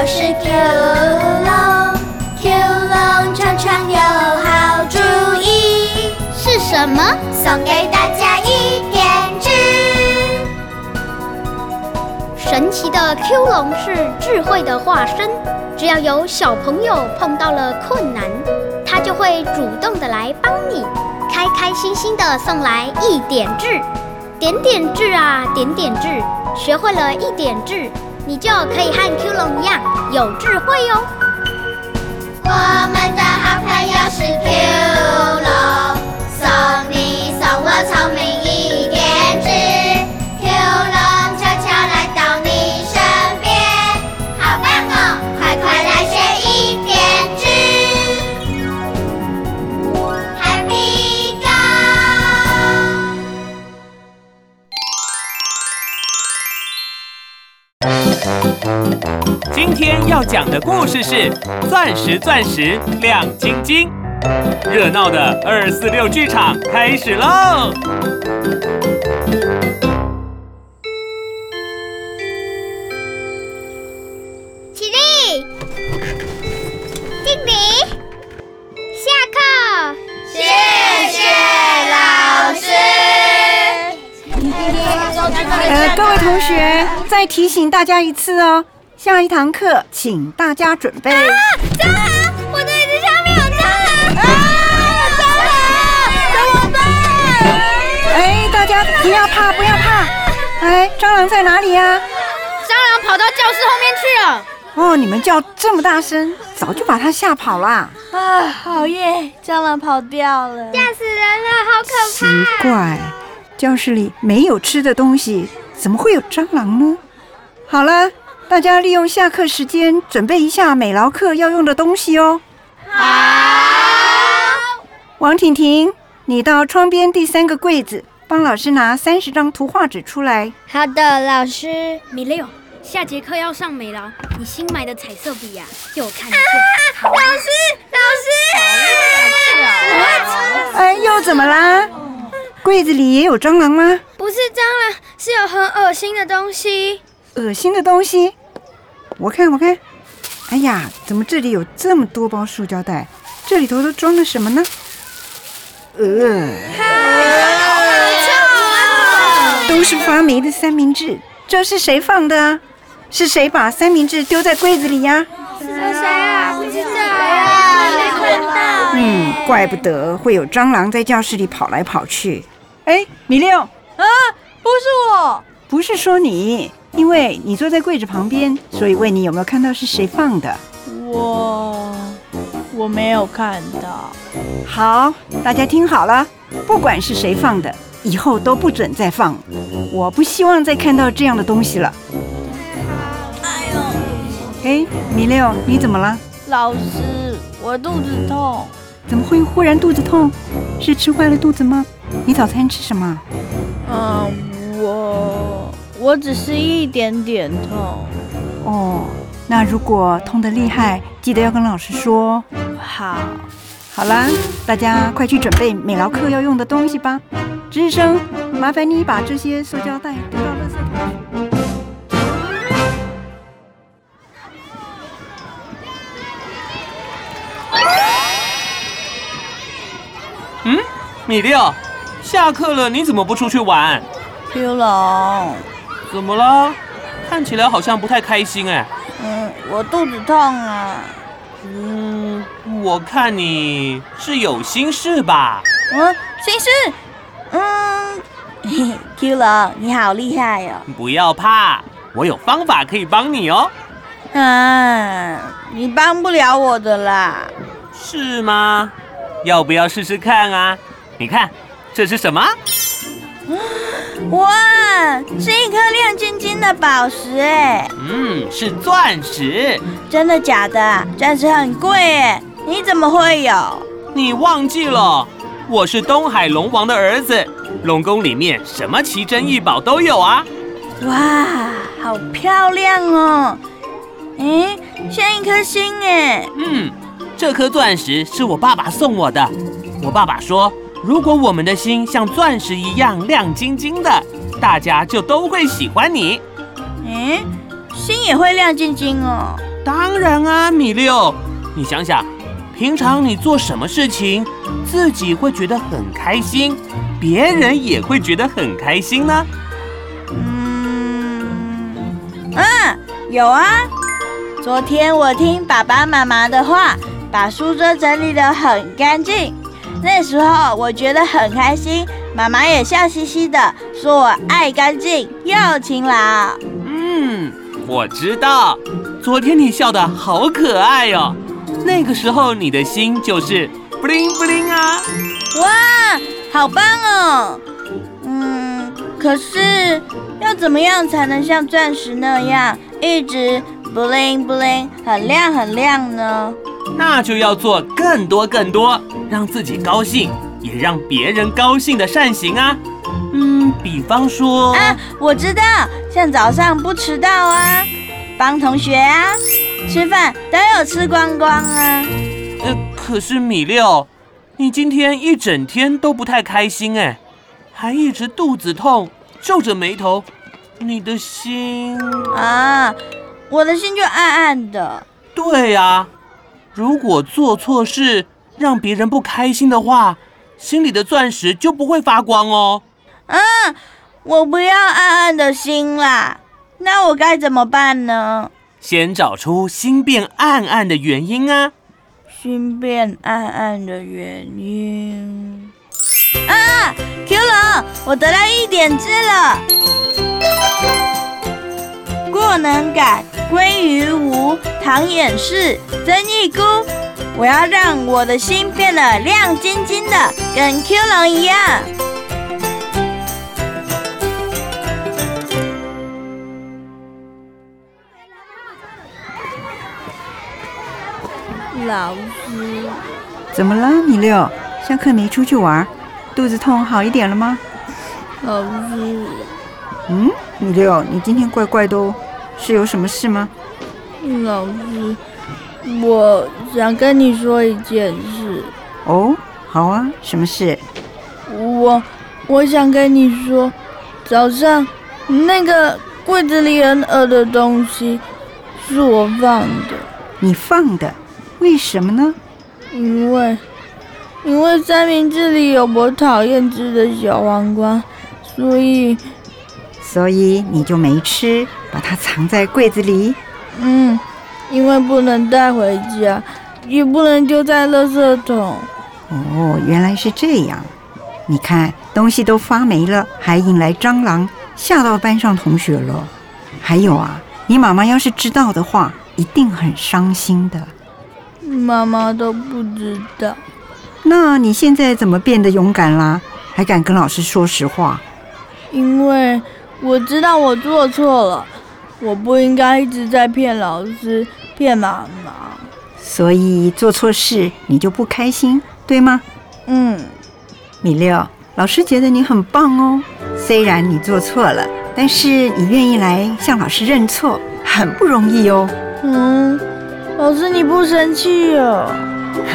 就是 Q 龙，Q 龙常常有好主意，是什么？送给大家一点智。神奇的 Q 龙是智慧的化身，只要有小朋友碰到了困难，它就会主动的来帮你，开开心心的送来一点智。点点智啊，点点智，学会了一点智，你就可以和 Q 龙一样有智慧哦。我们的好朋友是 Q 龙，送你送我聪明讲的故事是《钻石钻石亮晶晶》，热闹的二四六剧场开始喽！起立，敬礼，下课。谢谢老师。呃，各位同学，再提醒大家一次哦，下一堂课请大家准备。蟑螂，我的椅子下面有蟑螂！啊，蟑螂，怎么办？哎，大家不要怕，不要怕。哎，蟑螂在哪里呀、蟑螂跑到教室后面去了。哦，你们叫这么大声，早就把它吓跑啦。啊，好耶！蟑螂跑掉了。吓死人了，好可怕奇怪，教室里没有吃的东西，怎么会有蟑螂呢？好了，大家利用下课时间准备一下美劳课要用的东西哦。好。王婷婷，你到窗边第三个柜子，帮老师拿三十张图画纸出来。好的，老师。米六，下节课要上美劳，你新买的彩色笔呀、借我看一下。老师，老师，哎，又怎么啦？柜子里也有蟑螂吗？不是蟑螂，是有很恶心的东西。恶心的东西。我看，我看。哎呀，怎么这里有这么多包塑胶袋？这里头都装了什么呢？呃，都是发霉的三明治。这是谁放的啊？是谁把三明治丢在柜子里呀？是谁啊？不知道啊，没看到。嗯，怪不得会有蟑螂在教室里跑来跑去。哎，米六，啊，不是我，不是说你，因为你坐在柜子旁边，所以问你有没有看到是谁放的。我我没有看到。好，大家听好了，不管是谁放的，以后都不准再放。我不希望再看到这样的东西了。哎呦，哎，米六，你怎么了？老师，我肚子痛。怎么会忽然肚子痛？是吃坏了肚子吗？你早餐吃什么？嗯，我我只是一点点痛。哦，那如果痛得厉害，记得要跟老师说。好，好啦，大家快去准备美劳课要用的东西吧。值日生，麻烦你把这些塑胶袋丢到垃圾桶去。嗯，米六，下课了，你怎么不出去玩？Q 龙，怎么了？看起来好像不太开心哎。嗯，我肚子痛啊。嗯，我看你是有心事吧？嗯，心事。嗯，Q 龙，你好厉害哦。不要怕，我有方法可以帮你哦。啊，你帮不了我的啦。是吗？要不要试试看啊？你看，这是什么？哇，是一颗亮晶晶的宝石哎，嗯，是钻石。真的假的？钻石很贵哎，你怎么会有？你忘记了，我是东海龙王的儿子，龙宫里面什么奇珍异宝都有啊。哇，好漂亮哦！哎，像一颗星哎。嗯，这颗钻石是我爸爸送我的。我爸爸说，如果我们的心像钻石一样亮晶晶的，大家就都会喜欢你。诶，心也会亮晶晶哦。当然啊，米六，你想想，平常你做什么事情，自己会觉得很开心，别人也会觉得很开心呢？嗯，啊，有啊。昨天我听爸爸妈妈的话，把书桌整理得很干净。那时候我觉得很开心，妈妈也笑嘻嘻的说我爱干净又勤劳。嗯，我知道，昨天你笑得好可爱哦。那个时候你的心就是 bling bling 啊！哇，好棒哦！嗯，可是要怎么样才能像钻石那样一直 bling bling 很亮很亮呢？那就要做更多更多，让自己高兴，也让别人高兴的善行啊。嗯，比方说啊，我知道，像早上不迟到啊，帮同学啊，吃饭都有吃光光啊。呃，可是米六，你今天一整天都不太开心哎，还一直肚子痛，皱着眉头，你的心啊，我的心就暗暗的。对呀。如果做错事让别人不开心的话，心里的钻石就不会发光哦。啊，我不要暗暗的心啦，那我该怎么办呢？先找出心变暗暗的原因啊。心变暗暗的原因啊，Q 龙，我得到一点痣了。过能改。归于无，唐掩饰，曾一孤。我要让我的心变得亮晶晶的，跟 Q 龙一样。老师，怎么了，米六？下课没出去玩，肚子痛好一点了吗？老师，嗯，米六，你今天怪怪的哦。是有什么事吗，老师？我想跟你说一件事。哦，好啊，什么事？我我想跟你说，早上那个柜子里很恶的东西是我放的。你放的？为什么呢？因为因为三明治里有我讨厌吃的小黄瓜，所以。所以你就没吃，把它藏在柜子里。嗯，因为不能带回家，也不能丢在垃圾桶。哦，原来是这样。你看，东西都发霉了，还引来蟑螂，吓到班上同学了。还有啊，你妈妈要是知道的话，一定很伤心的。妈妈都不知道。那你现在怎么变得勇敢啦？还敢跟老师说实话？因为。我知道我做错了，我不应该一直在骗老师、骗妈妈。所以做错事你就不开心，对吗？嗯。米六，老师觉得你很棒哦。虽然你做错了，但是你愿意来向老师认错，很不容易哦。嗯，老师你不生气哦？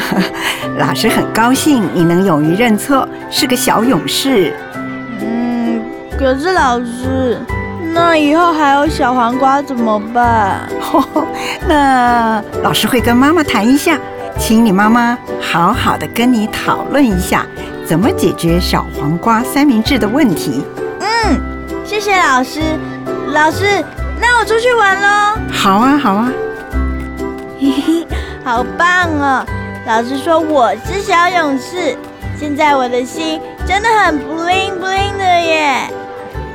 老师很高兴你能勇于认错，是个小勇士。可是老师，那以后还有小黄瓜怎么办？那老师会跟妈妈谈一下，请你妈妈好好的跟你讨论一下，怎么解决小黄瓜三明治的问题。嗯，谢谢老师。老师，那我出去玩喽。好啊，好啊。嘿嘿，好棒哦！老师说我是小勇士，现在我的心真的很 bling bling 的耶。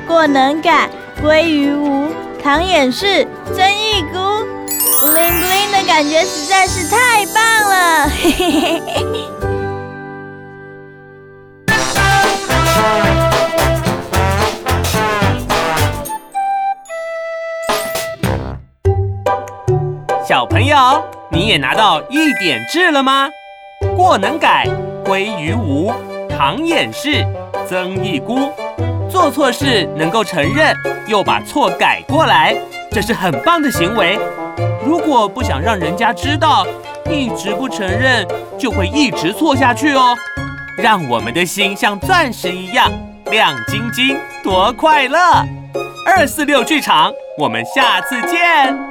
过能改，归于无；唐掩饰，增益孤。bling bling 的感觉实在是太棒了！嘿嘿嘿嘿。小朋友，你也拿到一点痣了吗？过能改，归于无；唐掩饰，增益孤。做错事能够承认，又把错改过来，这是很棒的行为。如果不想让人家知道，一直不承认，就会一直错下去哦。让我们的心像钻石一样亮晶晶，多快乐！二四六剧场，我们下次见。